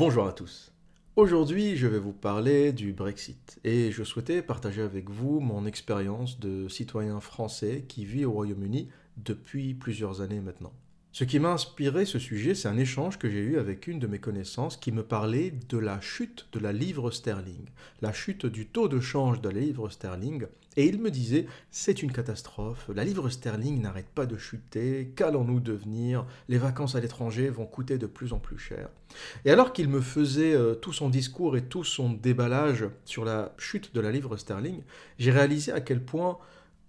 Bonjour à tous. Aujourd'hui, je vais vous parler du Brexit et je souhaitais partager avec vous mon expérience de citoyen français qui vit au Royaume-Uni depuis plusieurs années maintenant. Ce qui m'a inspiré ce sujet, c'est un échange que j'ai eu avec une de mes connaissances qui me parlait de la chute de la livre sterling, la chute du taux de change de la livre sterling, et il me disait c'est une catastrophe, la livre sterling n'arrête pas de chuter, qu'allons-nous devenir, les vacances à l'étranger vont coûter de plus en plus cher. Et alors qu'il me faisait euh, tout son discours et tout son déballage sur la chute de la livre sterling, j'ai réalisé à quel point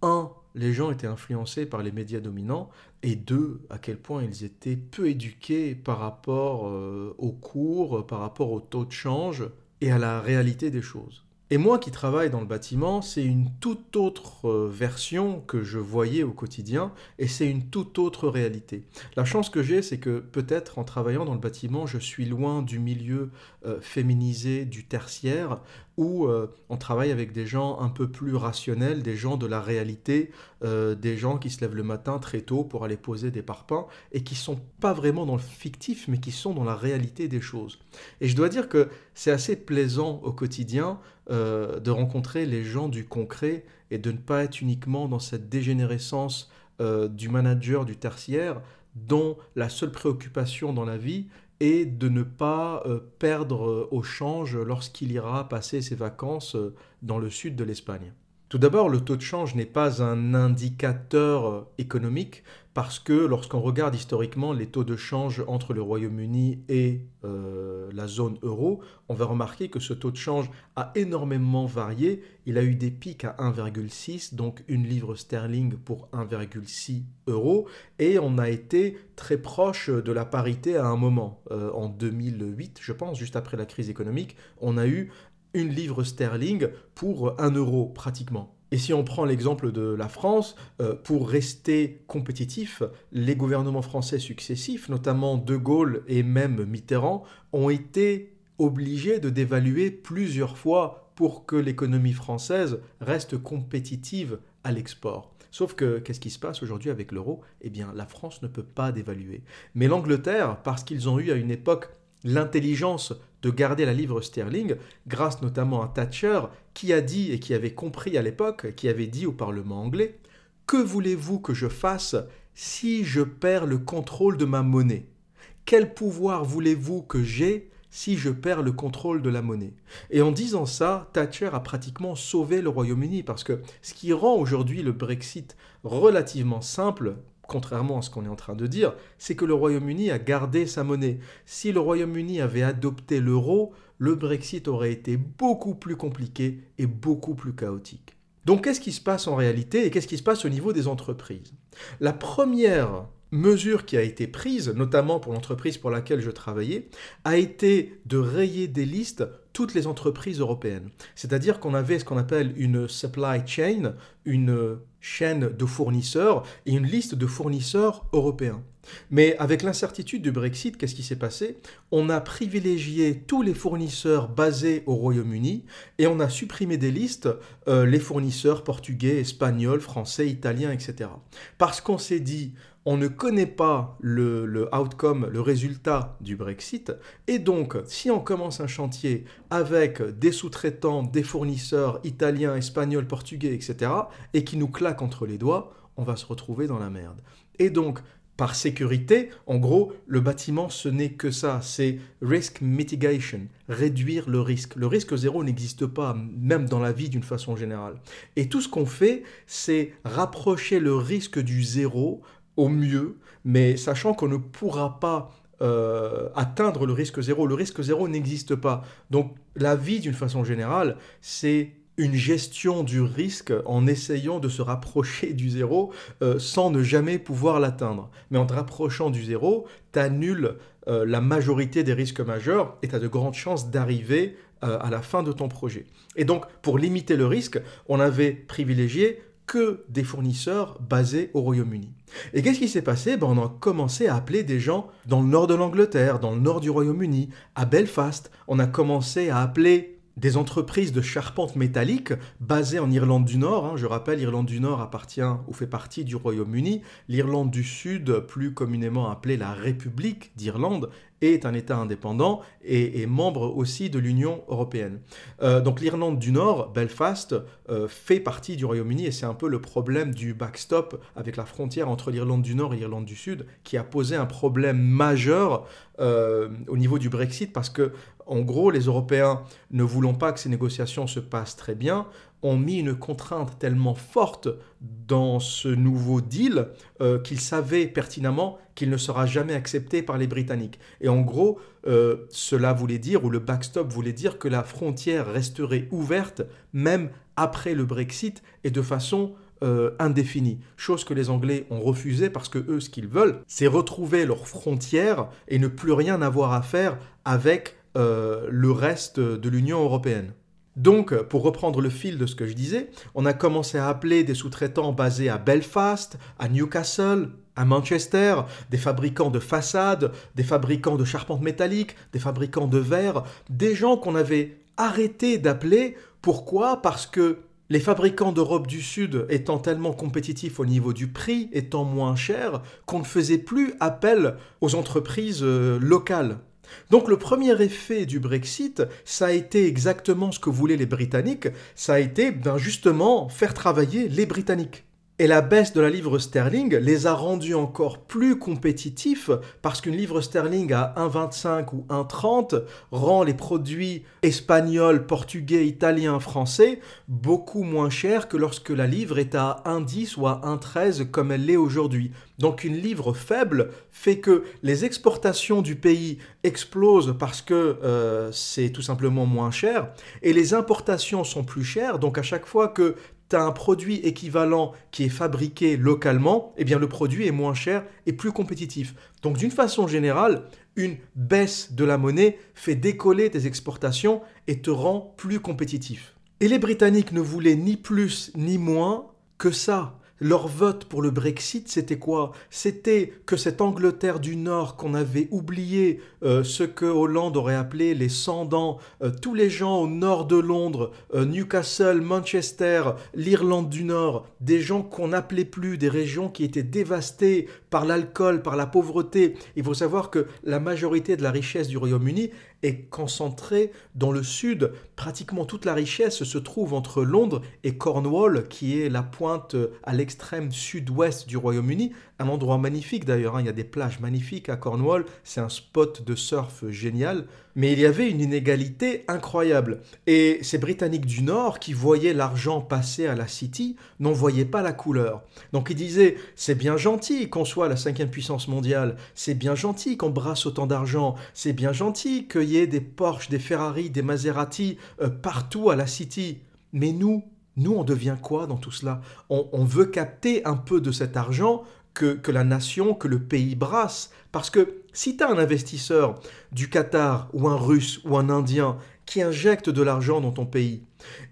un, les gens étaient influencés par les médias dominants, et deux, à quel point ils étaient peu éduqués par rapport euh, aux cours, par rapport au taux de change et à la réalité des choses. Et moi qui travaille dans le bâtiment, c'est une toute autre euh, version que je voyais au quotidien et c'est une toute autre réalité. La chance que j'ai, c'est que peut-être en travaillant dans le bâtiment, je suis loin du milieu euh, féminisé du tertiaire où euh, on travaille avec des gens un peu plus rationnels, des gens de la réalité, des gens qui se lèvent le matin très tôt pour aller poser des parpaings et qui sont pas vraiment dans le fictif mais qui sont dans la réalité des choses. Et je dois dire que c'est assez plaisant au quotidien euh, de rencontrer les gens du concret et de ne pas être uniquement dans cette dégénérescence euh, du manager du tertiaire dont la seule préoccupation dans la vie est de ne pas euh, perdre au change lorsqu'il ira passer ses vacances dans le sud de l'Espagne. Tout d'abord, le taux de change n'est pas un indicateur économique parce que lorsqu'on regarde historiquement les taux de change entre le Royaume-Uni et euh, la zone euro, on va remarquer que ce taux de change a énormément varié. Il a eu des pics à 1,6, donc une livre sterling pour 1,6 euros, et on a été très proche de la parité à un moment. Euh, en 2008, je pense, juste après la crise économique, on a eu une livre sterling pour un euro pratiquement. Et si on prend l'exemple de la France, euh, pour rester compétitif, les gouvernements français successifs, notamment De Gaulle et même Mitterrand, ont été obligés de dévaluer plusieurs fois pour que l'économie française reste compétitive à l'export. Sauf que qu'est-ce qui se passe aujourd'hui avec l'euro? Eh bien, la France ne peut pas dévaluer. Mais l'Angleterre, parce qu'ils ont eu à une époque l'intelligence de garder la livre sterling, grâce notamment à Thatcher, qui a dit et qui avait compris à l'époque, qui avait dit au Parlement anglais, Que voulez-vous que je fasse si je perds le contrôle de ma monnaie? Quel pouvoir voulez-vous que j'ai si je perds le contrôle de la monnaie? Et en disant ça, Thatcher a pratiquement sauvé le Royaume-Uni, parce que ce qui rend aujourd'hui le Brexit relativement simple, contrairement à ce qu'on est en train de dire, c'est que le Royaume-Uni a gardé sa monnaie. Si le Royaume-Uni avait adopté l'euro, le Brexit aurait été beaucoup plus compliqué et beaucoup plus chaotique. Donc qu'est-ce qui se passe en réalité et qu'est-ce qui se passe au niveau des entreprises? La première mesure qui a été prise, notamment pour l'entreprise pour laquelle je travaillais, a été de rayer des listes toutes les entreprises européennes. C'est-à-dire qu'on avait ce qu'on appelle une supply chain, une chaîne de fournisseurs et une liste de fournisseurs européens. Mais avec l'incertitude du Brexit, qu'est-ce qui s'est passé? On a privilégié tous les fournisseurs basés au Royaume-Uni et on a supprimé des listes euh, les fournisseurs portugais, espagnols, français, italiens, etc. Parce qu'on s'est dit, on ne connaît pas le, le, outcome, le résultat du Brexit, et donc si on commence un chantier avec des sous-traitants, des fournisseurs italiens, espagnols, portugais, etc., et qui nous claquent entre les doigts, on va se retrouver dans la merde. Et donc, par sécurité, en gros, le bâtiment, ce n'est que ça, c'est risk mitigation, réduire le risque. Le risque zéro n'existe pas, même dans la vie d'une façon générale. Et tout ce qu'on fait, c'est rapprocher le risque du zéro au mieux, mais sachant qu'on ne pourra pas euh, atteindre le risque zéro. Le risque zéro n'existe pas. Donc la vie, d'une façon générale, c'est une gestion du risque en essayant de se rapprocher du zéro euh, sans ne jamais pouvoir l'atteindre. Mais en te rapprochant du zéro, tu annules euh, la majorité des risques majeurs et tu as de grandes chances d'arriver à la fin de ton projet. Et donc, pour limiter le risque, on avait privilégié que des fournisseurs basés au Royaume-Uni. Et qu'est-ce qui s'est passé? Ben, On a commencé à appeler des gens dans le nord de l'Angleterre, dans le nord du Royaume-Uni, à Belfast. On a commencé à appeler des entreprises de charpente métallique basées en Irlande du Nord. Hein. Je rappelle, l'Irlande du Nord appartient ou fait partie du Royaume-Uni. L'Irlande du Sud, plus communément appelée la République d'Irlande, est un État indépendant et est membre aussi de l'Union européenne. Euh, donc l'Irlande du Nord, Belfast, euh, fait partie du Royaume-Uni et c'est un peu le problème du backstop avec la frontière entre l'Irlande du Nord et l'Irlande du Sud qui a posé un problème majeur euh, au niveau du Brexit parce que en gros, les Européens, ne voulant pas que ces négociations se passent très bien, ont mis une contrainte tellement forte dans ce nouveau deal euh, qu'ils savaient pertinemment qu'il ne sera jamais accepté par les Britanniques. Et en gros, euh, cela voulait dire, ou le backstop voulait dire que la frontière resterait ouverte même après le Brexit et de façon euh, indéfinie. Chose que les Anglais ont refusé parce que eux, ce qu'ils veulent, c'est retrouver leurs frontières et ne plus rien avoir à faire avec le reste de l'Union européenne. Donc, pour reprendre le fil de ce que je disais, on a commencé à appeler des sous-traitants basés à Belfast, à Newcastle, à Manchester, des fabricants de façades, des fabricants de charpentes métalliques, des fabricants de verre, des gens qu'on avait arrêté d'appeler. Pourquoi? Parce que les fabricants d'Europe du Sud étant tellement compétitifs au niveau du prix, étant moins chers, qu'on ne faisait plus appel aux entreprises euh, locales. Donc le premier effet du Brexit, ça a été exactement ce que voulaient les Britanniques, ça a été ben, justement faire travailler les Britanniques. Et la baisse de la livre sterling les a rendus encore plus compétitifs parce qu'une livre sterling à 1,25 ou 1,30 rend les produits espagnols, portugais, italiens, français beaucoup moins chers que lorsque la livre est à 1,10 ou à 1,13 comme elle l'est aujourd'hui. Donc une livre faible fait que les exportations du pays explosent parce que euh, c'est tout simplement moins cher et les importations sont plus chères. Donc à chaque fois que tu un produit équivalent qui est fabriqué localement, eh bien le produit est moins cher et plus compétitif. Donc d'une façon générale, une baisse de la monnaie fait décoller tes exportations et te rend plus compétitif. Et les Britanniques ne voulaient ni plus ni moins que ça. Leur vote pour le Brexit, c'était quoi? C'était que cette Angleterre du Nord qu'on avait oublié, euh, ce que Hollande aurait appelé les sans-dents, euh, tous les gens au nord de Londres, euh, Newcastle, Manchester, l'Irlande du Nord, des gens qu'on n'appelait plus, des régions qui étaient dévastées par l'alcool, par la pauvreté. Il faut savoir que la majorité de la richesse du Royaume-Uni est concentrée dans le sud. Pratiquement toute la richesse se trouve entre Londres et Cornwall, qui est la pointe à l'extrême sud-ouest du Royaume-Uni. Un endroit magnifique d'ailleurs, hein. il y a des plages magnifiques à Cornwall, c'est un spot de surf génial. Mais il y avait une inégalité incroyable. Et ces Britanniques du Nord qui voyaient l'argent passer à la City n'en voyaient pas la couleur. Donc ils disaient, c'est bien gentil qu'on soit la cinquième puissance mondiale, c'est bien gentil qu'on brasse autant d'argent, c'est bien gentil qu'il y ait des Porsche, des Ferrari, des Maserati euh, partout à la City. Mais nous, nous, on devient quoi dans tout cela? On, veut capter un peu de cet argent que, la nation, que le pays brasse. Parce que si tu as un investisseur du Qatar ou un russe ou un indien qui injecte de l'argent dans ton pays,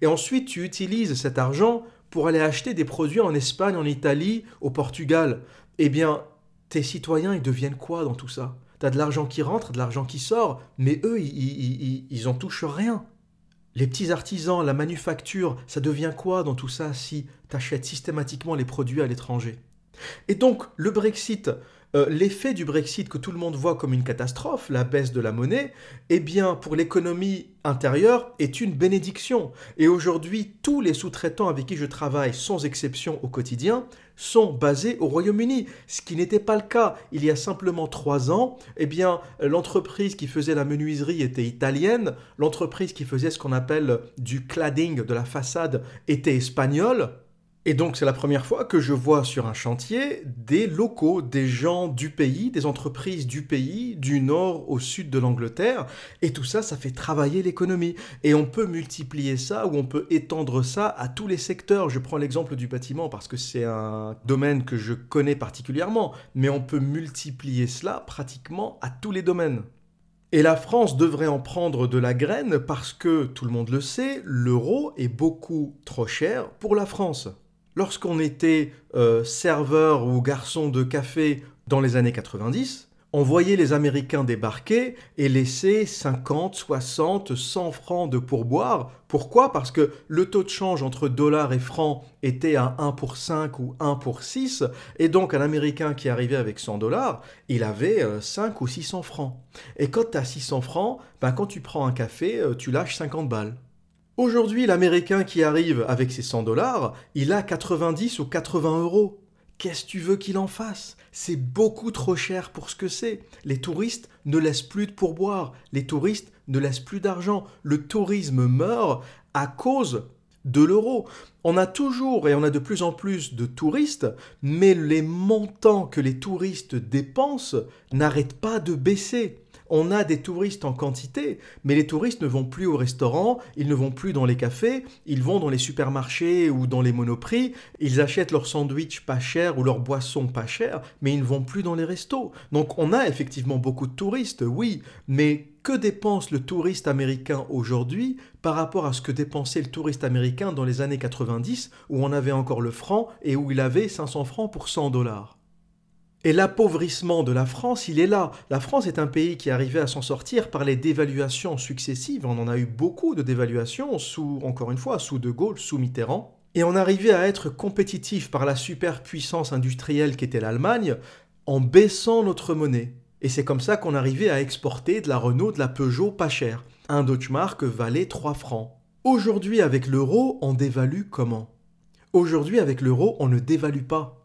et ensuite tu utilises cet argent pour aller acheter des produits en Espagne, en Italie, au Portugal, eh bien, tes citoyens, ils deviennent quoi dans tout ça? Tu as de l'argent qui rentre, de l'argent qui sort, mais eux, ils, ils, en touchent rien. Les petits artisans, la manufacture, ça devient quoi dans tout ça si tu achètes systématiquement les produits à l'étranger? Et donc, le Brexit, euh, l'effet du Brexit que tout le monde voit comme une catastrophe, la baisse de la monnaie, eh bien, pour l'économie intérieure, est une bénédiction. Et aujourd'hui, tous les sous-traitants avec qui je travaille, sans exception au quotidien, sont basés au Royaume-Uni, ce qui n'était pas le cas il y a simplement trois ans. Eh bien, l'entreprise qui faisait la menuiserie était italienne, l'entreprise qui faisait ce qu'on appelle du cladding de la façade était espagnole. Et donc c'est la première fois que je vois sur un chantier des locaux, des gens du pays, des entreprises du pays, du nord au sud de l'Angleterre. Et tout ça, ça fait travailler l'économie. Et on peut multiplier ça ou on peut étendre ça à tous les secteurs. Je prends l'exemple du bâtiment parce que c'est un domaine que je connais particulièrement. Mais on peut multiplier cela pratiquement à tous les domaines. Et la France devrait en prendre de la graine parce que, tout le monde le sait, l'euro est beaucoup trop cher pour la France. Lorsqu'on était euh, serveur ou garçon de café dans les années 90, on voyait les Américains débarquer et laisser 50, 60, 100 francs de pourboire. Pourquoi? Parce que le taux de change entre dollars et francs était à 1 pour 5 ou 1 pour 6, et donc un Américain qui arrivait avec 100 dollars, il avait 5 euh, ou 600 francs. Et quand tu as 600 francs, ben quand tu prends un café, euh, tu lâches 50 balles. Aujourd'hui, l'Américain qui arrive avec ses 100 dollars, il a 90 ou 80 euros. Qu'est-ce que tu veux qu'il en fasse? C'est beaucoup trop cher pour ce que c'est. Les touristes ne laissent plus de pourboire, les touristes ne laissent plus d'argent. Le tourisme meurt à cause de l'euro. On a toujours et on a de plus en plus de touristes, mais les montants que les touristes dépensent n'arrêtent pas de baisser on a des touristes en quantité, mais les touristes ne vont plus au restaurant, ils ne vont plus dans les cafés, ils vont dans les supermarchés ou dans les monoprix, ils achètent leurs sandwichs pas chers ou leurs boissons pas chères, mais ils ne vont plus dans les restos. Donc on a effectivement beaucoup de touristes, oui, mais que dépense le touriste américain aujourd'hui par rapport à ce que dépensait le touriste américain dans les années 90 où on avait encore le franc et où il avait 500 francs pour 100 dollars? Et l'appauvrissement de la France, il est là. La France est un pays qui arrivait à s'en sortir par les dévaluations successives. On en a eu beaucoup de dévaluations, sous, encore une fois, sous De Gaulle, sous Mitterrand. Et on arrivait à être compétitif par la superpuissance industrielle qu'était l'Allemagne en baissant notre monnaie. Et c'est comme ça qu'on arrivait à exporter de la Renault, de la Peugeot pas cher. Un Deutschmark valait 3 francs. Aujourd'hui, avec l'euro, on dévalue comment? Aujourd'hui, avec l'euro, on ne dévalue pas.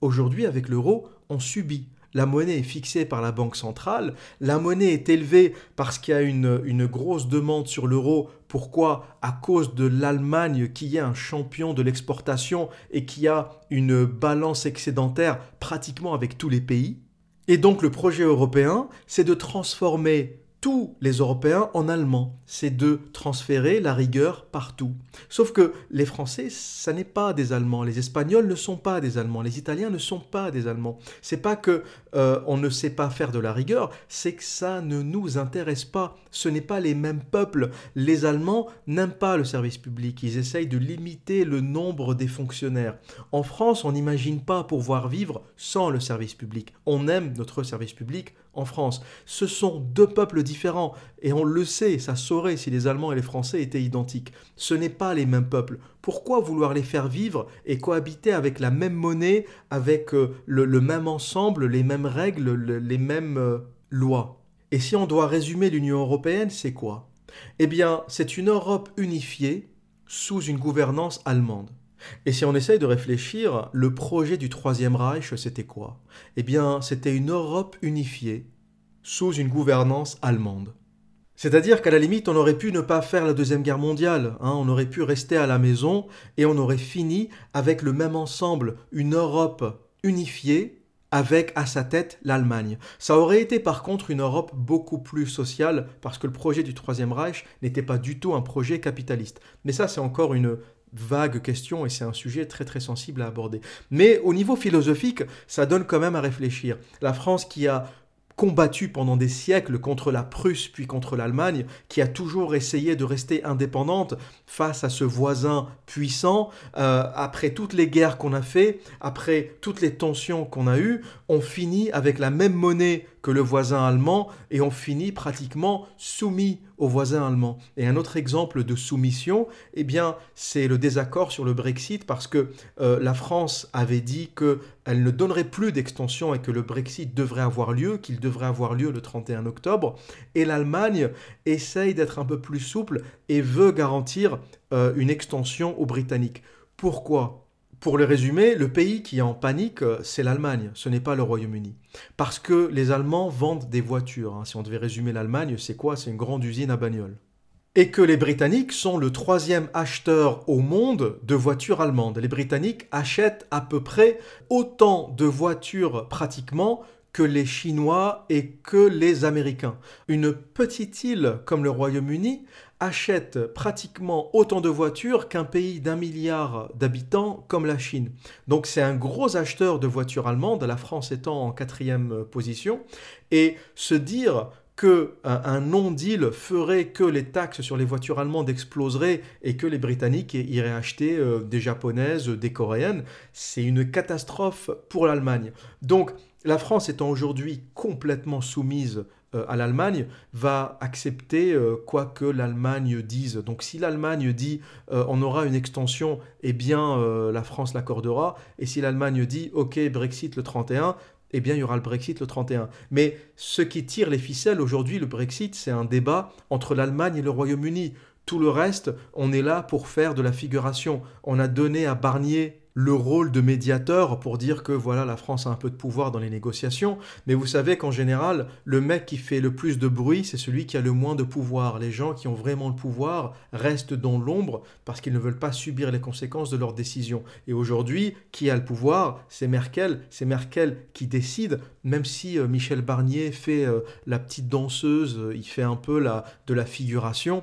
Aujourd'hui, avec l'euro, on subit. La monnaie est fixée par la Banque centrale, la monnaie est élevée parce qu'il y a une, grosse demande sur l'euro. Pourquoi? À cause de l'Allemagne qui est un champion de l'exportation et qui a une balance excédentaire pratiquement avec tous les pays. Et donc le projet européen, c'est de transformer tous les Européens en allemand. C'est de transférer la rigueur partout. Sauf que les Français, ça n'est pas des Allemands. Les Espagnols ne sont pas des Allemands. Les Italiens ne sont pas des Allemands. C'est pas que euh, on ne sait pas faire de la rigueur, c'est que ça ne nous intéresse pas. Ce n'est pas les mêmes peuples. Les Allemands n'aiment pas le service public. Ils essayent de limiter le nombre des fonctionnaires. En France, on n'imagine pas pouvoir vivre sans le service public. On aime notre service public en France. Ce sont deux peuples différents, et on le sait, ça saurait si les Allemands et les Français étaient identiques. Ce n'est pas les mêmes peuples. Pourquoi vouloir les faire vivre et cohabiter avec la même monnaie, avec euh, le, même ensemble, les mêmes règles, les mêmes euh, lois? Et si on doit résumer l'Union européenne, c'est quoi? Eh bien, c'est une Europe unifiée sous une gouvernance allemande. Et si on essaye de réfléchir, le projet du Troisième Reich, c'était quoi? Eh bien, c'était une Europe unifiée sous une gouvernance allemande. C'est-à-dire qu'à la limite, on aurait pu ne pas faire la Deuxième Guerre mondiale, hein. on aurait pu rester à la maison et on aurait fini avec le même ensemble, une Europe unifiée avec à sa tête l'Allemagne. Ça aurait été par contre une Europe beaucoup plus sociale parce que le projet du Troisième Reich n'était pas du tout un projet capitaliste. Mais ça, c'est encore une vague question et c'est un sujet très très sensible à aborder. Mais au niveau philosophique, ça donne quand même à réfléchir. La France qui a combattu pendant des siècles contre la Prusse puis contre l'Allemagne, qui a toujours essayé de rester indépendante face à ce voisin puissant, euh, après toutes les guerres qu'on a fait, après toutes les tensions qu'on a eues, on finit avec la même monnaie que le voisin allemand et on finit pratiquement soumis au voisin allemand. Et un autre exemple de soumission, eh bien, c'est le désaccord sur le Brexit parce que euh, la France avait dit qu'elle ne donnerait plus d'extension et que le Brexit devrait avoir lieu, qu'il devrait avoir lieu le 31 octobre. Et l'Allemagne essaye d'être un peu plus souple et veut garantir euh, une extension aux Britanniques. Pourquoi? Pour le résumer, le pays qui est en panique, euh, c'est l'Allemagne, ce n'est pas le Royaume-Uni. Parce que les Allemands vendent des voitures. Hein. Si on devait résumer l'Allemagne, c'est quoi? C'est une grande usine à bagnoles. Et que les Britanniques sont le troisième acheteur au monde de voitures allemandes. Les Britanniques achètent à peu près autant de voitures pratiquement que les Chinois et que les Américains. Une petite île comme le Royaume-Uni achète pratiquement autant de voitures qu'un pays d'un milliard d'habitants comme la Chine. Donc c'est un gros acheteur de voitures allemandes, la France étant en quatrième position. Et se dire que un non-deal ferait que les taxes sur les voitures allemandes exploseraient et que les Britanniques iraient acheter euh, des japonaises, des coréennes, c'est une catastrophe pour l'Allemagne. Donc la France étant aujourd'hui complètement soumise euh, à l'Allemagne, va accepter euh, quoi que l'Allemagne dise. Donc si l'Allemagne dit euh, on aura une extension, eh bien la France l'accordera. Et si l'Allemagne dit ok Brexit le 31, eh bien il y aura le Brexit le 31. Mais ce qui tire les ficelles aujourd'hui, le Brexit, c'est un débat entre l'Allemagne et le Royaume-Uni. Tout le reste, on est là pour faire de la figuration. On a donné à Barnier le rôle de médiateur pour dire que voilà, la France a un peu de pouvoir dans les négociations, mais vous savez qu'en général, le mec qui fait le plus de bruit, c'est celui qui a le moins de pouvoir. Les gens qui ont vraiment le pouvoir restent dans l'ombre parce qu'ils ne veulent pas subir les conséquences de leurs décisions. Et aujourd'hui, qui a le pouvoir? C'est Merkel. C'est Merkel qui décide, même si euh, Michel Barnier fait euh, la petite danseuse, euh, il fait un peu de la figuration,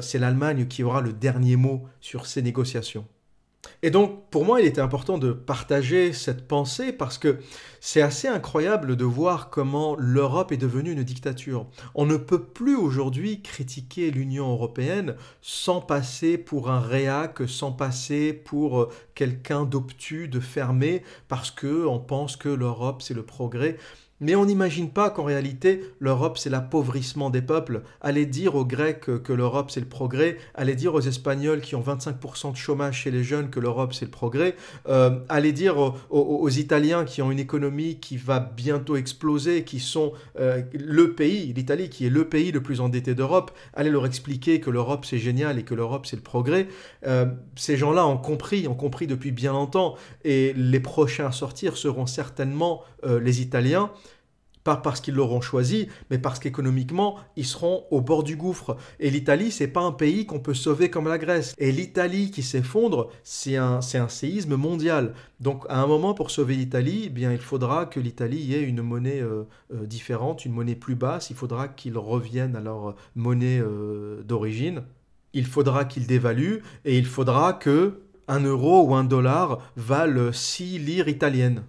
c'est l'Allemagne qui aura le dernier mot sur ces négociations. Et donc, pour moi, il était important de partager cette pensée parce que c'est assez incroyable de voir comment l'Europe est devenue une dictature. On ne peut plus aujourd'hui critiquer l'Union européenne sans passer pour un réac, sans passer pour euh, quelqu'un d'obtus, de fermé, parce que on pense que l'Europe c'est le progrès. Mais on n'imagine pas qu'en réalité, l'Europe, c'est l'appauvrissement des peuples. Allez dire aux Grecs que l'Europe, c'est le progrès. Allez dire aux Espagnols qui ont 25% de chômage chez les jeunes que l'Europe, c'est le progrès. Euh, allez dire aux, Italiens qui ont une économie qui va bientôt exploser, qui sont euh, le pays, l'Italie, qui est le pays le plus endetté d'Europe. Allez leur expliquer que l'Europe, c'est génial et que l'Europe, c'est le progrès. Euh, ces gens-là ont compris, ont compris depuis bien longtemps. Et les prochains à sortir seront certainement les Italiens pas parce qu'ils l'auront choisi, mais parce qu'économiquement, ils seront au bord du gouffre. Et l'Italie, c'est pas un pays qu'on peut sauver comme la Grèce. Et l'Italie qui s'effondre, c'est un, c'est un séisme mondial. Donc à un moment, pour sauver l'Italie, eh bien, il faudra que l'Italie ait une monnaie euh, euh, différente, une monnaie plus basse. Il faudra qu'ils reviennent à leur monnaie euh, d'origine. Il faudra qu'ils dévaluent et il faudra que un euro ou un dollar valent 6 lires italiennes.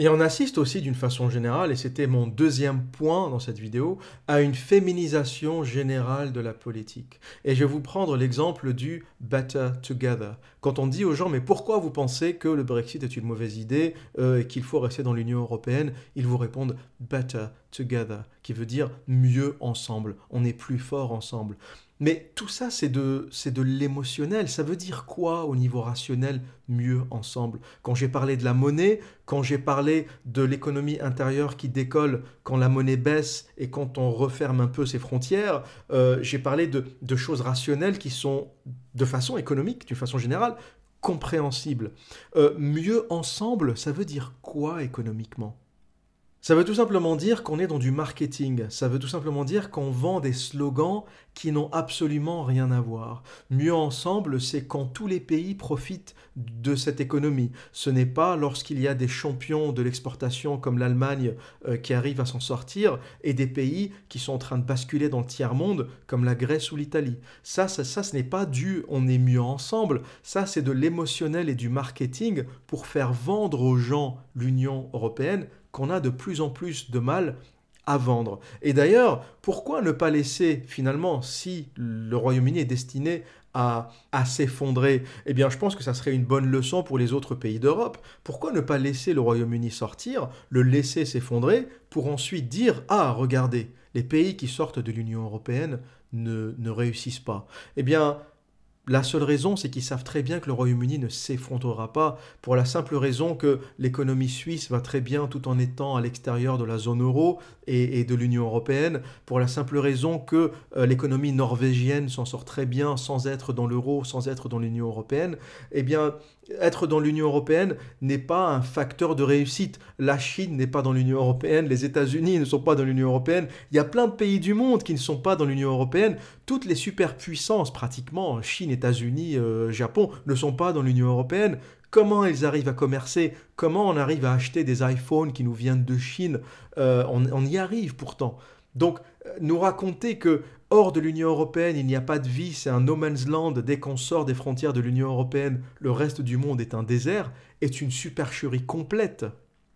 Et on assiste aussi d'une façon générale, et c'était mon deuxième point dans cette vidéo, à une féminisation générale de la politique. Et je vais vous prendre l'exemple du Better Together. Quand on dit aux gens, mais pourquoi vous pensez que le Brexit est une mauvaise idée euh, et qu'il faut rester dans l'Union européenne, ils vous répondent Better Together, qui veut dire mieux ensemble, on est plus fort ensemble. Mais tout ça, c'est de, l'émotionnel. Ça veut dire quoi au niveau rationnel, mieux ensemble? Quand j'ai parlé de la monnaie, quand j'ai parlé de l'économie intérieure qui décolle quand la monnaie baisse et quand on referme un peu ses frontières, euh, j'ai parlé de, de choses rationnelles qui sont, de façon économique, d'une façon générale, compréhensibles. Euh, mieux ensemble, ça veut dire quoi économiquement? Ça veut tout simplement dire qu'on est dans du marketing. Ça veut tout simplement dire qu'on vend des slogans qui n'ont absolument rien à voir. Mieux ensemble, c'est quand tous les pays profitent de cette économie. Ce n'est pas lorsqu'il y a des champions de l'exportation comme l'Allemagne euh, qui arrivent à s'en sortir et des pays qui sont en train de basculer dans le tiers-monde comme la Grèce ou l'Italie. Ça, ça, ça, ce n'est pas du on est mieux ensemble. Ça, c'est de l'émotionnel et du marketing pour faire vendre aux gens l'Union européenne qu'on a de plus en plus de mal à vendre. Et d'ailleurs, pourquoi ne pas laisser finalement, si le Royaume-Uni est destiné à, s'effondrer, eh bien je pense que ça serait une bonne leçon pour les autres pays d'Europe. Pourquoi ne pas laisser le Royaume-Uni sortir, le laisser s'effondrer, pour ensuite dire, ah, regardez, les pays qui sortent de l'Union européenne ne, ne réussissent pas. Eh bien, la seule raison, c'est qu'ils savent très bien que le Royaume-Uni ne s'effondrera pas, pour la simple raison que l'économie suisse va très bien tout en étant à l'extérieur de la zone euro et, de l'Union européenne, pour la simple raison que euh, l'économie norvégienne s'en sort très bien sans être dans l'euro, sans être dans l'Union européenne. Eh bien, être dans l'Union européenne n'est pas un facteur de réussite. La Chine n'est pas dans l'Union européenne, les États-Unis ne sont pas dans l'Union européenne. Il y a plein de pays du monde qui ne sont pas dans l'Union européenne. Toutes les superpuissances, pratiquement, Chine, États-Unis, euh, Japon, ne sont pas dans l'Union européenne. Comment ils arrivent à commercer? Comment on arrive à acheter des iPhones qui nous viennent de Chine? Euh, on y arrive pourtant. Donc, euh, nous raconter que hors de l'Union européenne, il n'y a pas de vie, c'est un no man's land, dès qu'on sort des frontières de l'Union européenne, le reste du monde est un désert, est une supercherie complète.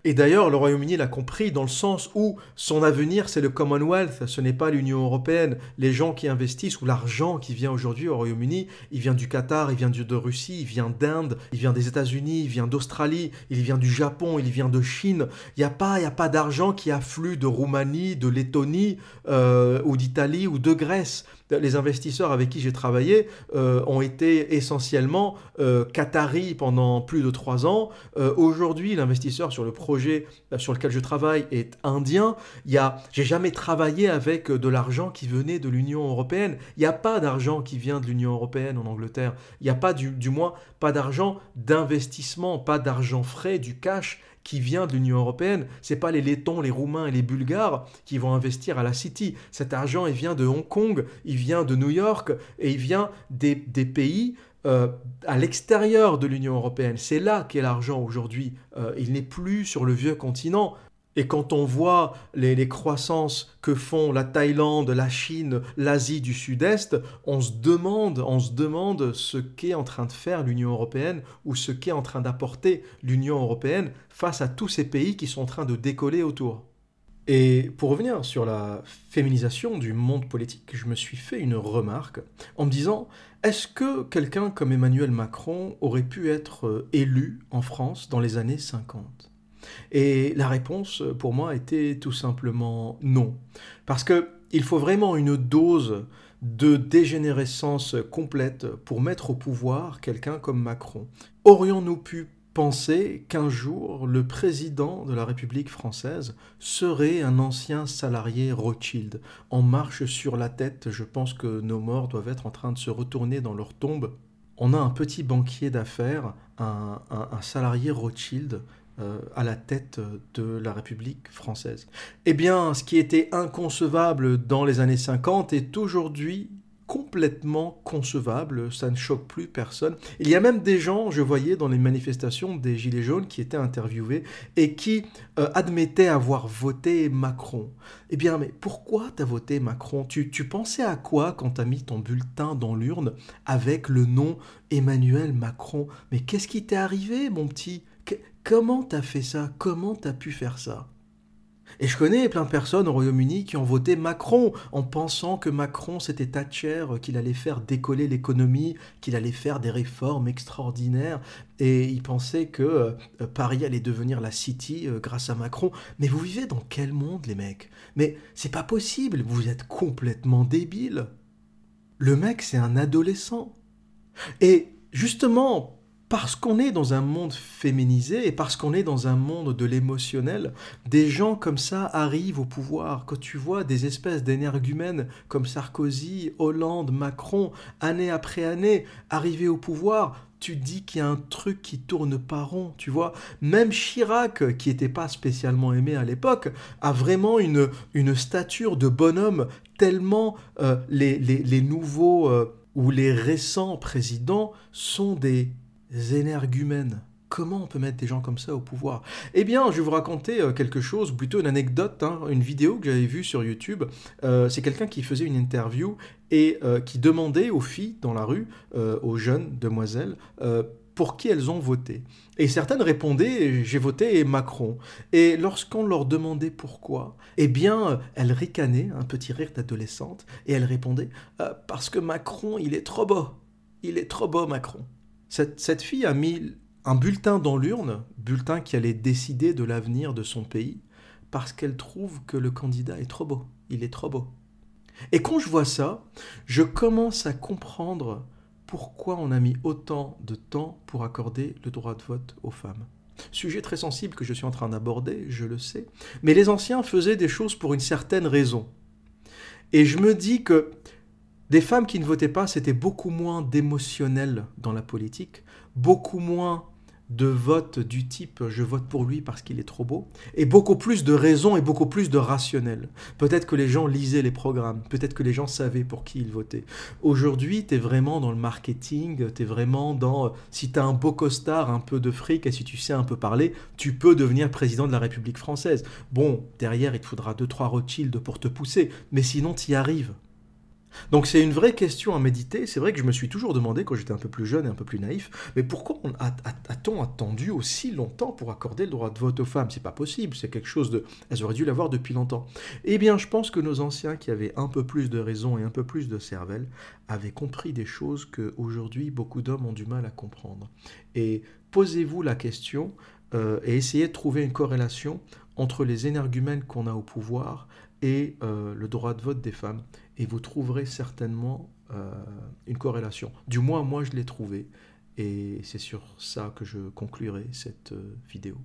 Et d'ailleurs, le Royaume-Uni l'a compris dans le sens où son avenir, c'est le Commonwealth, ce n'est pas l'Union européenne. Les gens qui investissent ou l'argent qui vient aujourd'hui au Royaume-Uni, il vient du Qatar, il vient de Russie, il vient d'Inde, il vient des États-Unis, il vient d'Australie, il vient du Japon, il vient de Chine. Il n'y a pas, il a pas d'argent qui afflue de Roumanie, de Lettonie euh, ou d'Italie ou de Grèce les investisseurs avec qui j'ai travaillé euh, ont été essentiellement euh, qataris pendant plus de trois ans. Euh, aujourd'hui, l'investisseur sur le projet sur lequel je travaille est indien. Il y a, j'ai jamais travaillé avec de l'argent qui venait de l'Union européenne. Il n'y a pas d'argent qui vient de l'Union européenne en Angleterre. Il n'y a pas du, du moins pas d'argent d'investissement, pas d'argent frais, du cash qui vient de l'Union européenne. C'est pas les Lettons, les Roumains et les Bulgares qui vont investir à la City. Cet argent, il vient de Hong Kong, il vient de New York et il vient des, pays euh, à l'extérieur de l'Union européenne. C'est là qu'est l'argent aujourd'hui. Euh, il n'est plus sur le vieux continent. Et quand on voit les, croissances que font la Thaïlande, la Chine, l'Asie du Sud-Est, on se demande, on se demande ce qu'est en train de faire l'Union européenne ou ce qu'est en train d'apporter l'Union européenne face à tous ces pays qui sont en train de décoller autour. Et pour revenir sur la féminisation du monde politique, je me suis fait une remarque en me disant est-ce que quelqu'un comme Emmanuel Macron aurait pu être euh, élu en France dans les années 50 et la réponse, pour moi, était tout simplement non. Parce que il faut vraiment une dose de dégénérescence complète pour mettre au pouvoir quelqu'un comme Macron. Aurions-nous pu penser qu'un jour le président de la République française serait un ancien salarié Rothschild? En marche sur la tête, je pense que nos morts doivent être en train de se retourner dans leur tombe. On a un petit banquier d'affaires, un, un salarié Rothschild, euh, à la tête de la République française. Eh bien, ce qui était inconcevable dans les années 50 est aujourd'hui complètement concevable, ça ne choque plus personne. Il y a même des gens, je voyais dans les manifestations des Gilets jaunes qui étaient interviewés et qui euh, admettaient avoir voté Macron. Eh bien, mais pourquoi t'as voté Macron? Tu, tu pensais à quoi quand t'as mis ton bulletin dans l'urne avec le nom Emmanuel Macron? Mais qu'est-ce qui t'est arrivé, mon petit? Comment t'as fait ça? Comment t'as pu faire ça? Et je connais plein de personnes au Royaume-Uni qui ont voté Macron en pensant que Macron c'était Thatcher, qu'il allait faire décoller l'économie, qu'il allait faire des réformes extraordinaires. Et ils pensaient que euh, Paris allait devenir la City euh, grâce à Macron. Mais vous vivez dans quel monde, les mecs? Mais c'est pas possible, vous êtes complètement débile. Le mec, c'est un adolescent. Et justement, parce qu'on est dans un monde féminisé et parce qu'on est dans un monde de l'émotionnel, des gens comme ça arrivent au pouvoir. Quand tu vois des espèces d'énergumènes comme Sarkozy, Hollande, Macron, année après année, arriver au pouvoir, tu dis qu'il y a un truc qui tourne pas rond, tu vois. Même Chirac, qui n'était pas spécialement aimé à l'époque, a vraiment une, une stature de bonhomme tellement euh, les, les, nouveaux euh, ou les récents présidents sont des énergumènes. Comment on peut mettre des gens comme ça au pouvoir? Eh bien, je vais vous raconter euh, quelque chose, plutôt une anecdote, hein, une vidéo que j'avais vue sur YouTube. Euh, c'est quelqu'un qui faisait une interview et euh, qui demandait aux filles dans la rue, aux jeunes demoiselles, pour qui elles ont voté. Et certaines répondaient j'ai voté Macron. Et lorsqu'on leur demandait pourquoi, eh bien, elles ricanaient, un petit rire d'adolescente, et elles répondaient parce que Macron, il est trop beau. Il est trop beau, Macron. Cette, fille a mis un bulletin dans l'urne, bulletin qui allait décider de l'avenir de son pays, parce qu'elle trouve que le candidat est trop beau. Il est trop beau. Et quand je vois ça, je commence à comprendre pourquoi on a mis autant de temps pour accorder le droit de vote aux femmes. Sujet très sensible que je suis en train d'aborder, je le sais, mais les anciens faisaient des choses pour une certaine raison. Et je me dis que des femmes qui ne votaient pas, c'était beaucoup moins d'émotionnel dans la politique, beaucoup moins de votes du type je vote pour lui parce qu'il est trop beau, et beaucoup plus de raisons et beaucoup plus de rationnel. Peut-être que les gens lisaient les programmes, peut-être que les gens savaient pour qui ils votaient. Aujourd'hui, tu es vraiment dans le marketing, tu es vraiment dans, euh, si tu as un beau costard, un peu de fric, et si tu sais un peu parler, tu peux devenir président de la République française. Bon, derrière, il te faudra deux, trois Rothschild pour te pousser, mais sinon, tu y arrives. Donc c'est une vraie question à méditer. C'est vrai que je me suis toujours demandé quand j'étais un peu plus jeune et un peu plus naïf, mais pourquoi a-t-on attendu aussi longtemps pour accorder le droit de vote aux femmes? C'est pas possible, c'est quelque chose de... Elles auraient dû l'avoir depuis longtemps. Eh bien, je pense que nos anciens qui avaient un peu plus de raison et un peu plus de cervelle avaient compris des choses que aujourd'hui beaucoup d'hommes ont du mal à comprendre. Et posez-vous la question euh, et essayez de trouver une corrélation entre les énergumènes qu'on a au pouvoir et euh, le droit de vote des femmes. Et vous trouverez certainement euh, une corrélation. Du moins, moi, je l'ai trouvé. Et c'est sur ça que je conclurai cette euh, vidéo.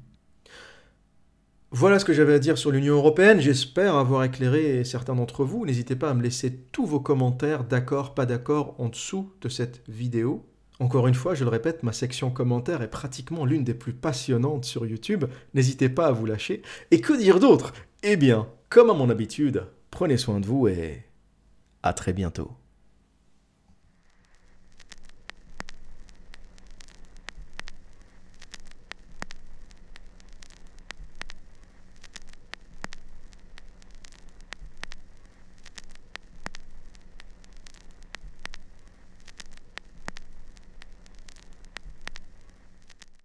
Voilà ce que j'avais à dire sur l'Union européenne. J'espère avoir éclairé certains d'entre vous. N'hésitez pas à me laisser tous vos commentaires, d'accord, pas d'accord, en dessous de cette vidéo. Encore une fois, je le répète, ma section commentaires est pratiquement l'une des plus passionnantes sur YouTube. N'hésitez pas à vous lâcher. Et que dire d'autre? Eh bien, comme à mon habitude, prenez soin de vous et à très bientôt.